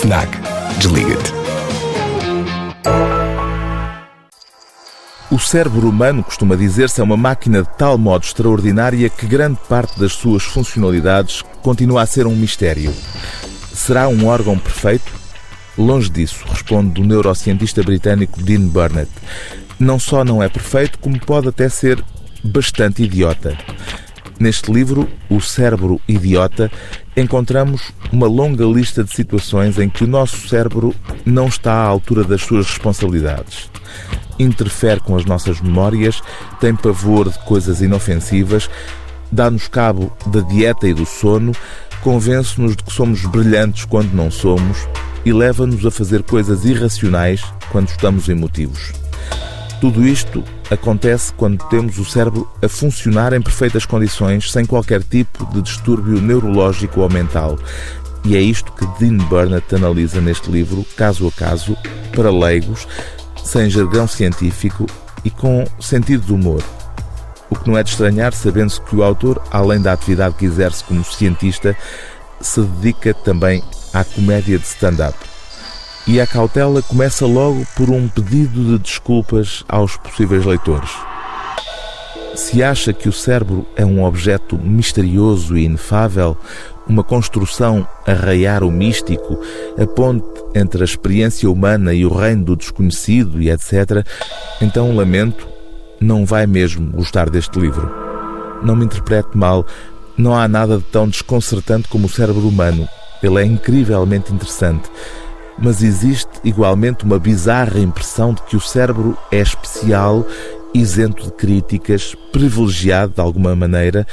FNAC. Desliga-te. O cérebro humano, costuma dizer-se, é uma máquina de tal modo extraordinária que grande parte das suas funcionalidades continua a ser um mistério. Será um órgão perfeito? Longe disso, responde o neurocientista britânico Dean Burnett. Não só não é perfeito, como pode até ser bastante idiota. Neste livro, O Cérebro Idiota, encontramos uma longa lista de situações em que o nosso cérebro não está à altura das suas responsabilidades. Interfere com as nossas memórias, tem pavor de coisas inofensivas, dá-nos cabo da dieta e do sono, convence-nos de que somos brilhantes quando não somos e leva-nos a fazer coisas irracionais quando estamos emotivos. Tudo isto acontece quando temos o cérebro a funcionar em perfeitas condições, sem qualquer tipo de distúrbio neurológico ou mental. E é isto que Dean Burnett analisa neste livro, caso a caso, para leigos, sem jargão científico e com sentido de humor. O que não é de estranhar, sabendo-se que o autor, além da atividade que exerce como cientista, se dedica também à comédia de stand-up. E a cautela começa logo por um pedido de desculpas aos possíveis leitores. Se acha que o cérebro é um objeto misterioso e inefável, uma construção a raiar o místico, a ponte entre a experiência humana e o reino do desconhecido e etc., então lamento, não vai mesmo gostar deste livro. Não me interprete mal, não há nada de tão desconcertante como o cérebro humano. Ele é incrivelmente interessante mas existe igualmente uma bizarra impressão de que o cérebro é especial, isento de críticas, privilegiado de alguma maneira,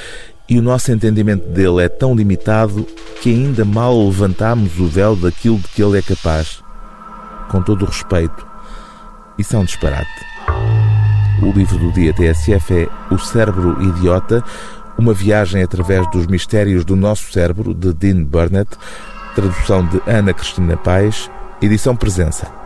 e o nosso entendimento dele é tão limitado que ainda mal levantamos o véu daquilo de que ele é capaz. Com todo o respeito, isso é um disparate. O livro do dia TSF é O Cérebro Idiota, uma viagem através dos mistérios do nosso cérebro, de Dean Burnett, tradução de Ana Cristina Paes, edição Presença.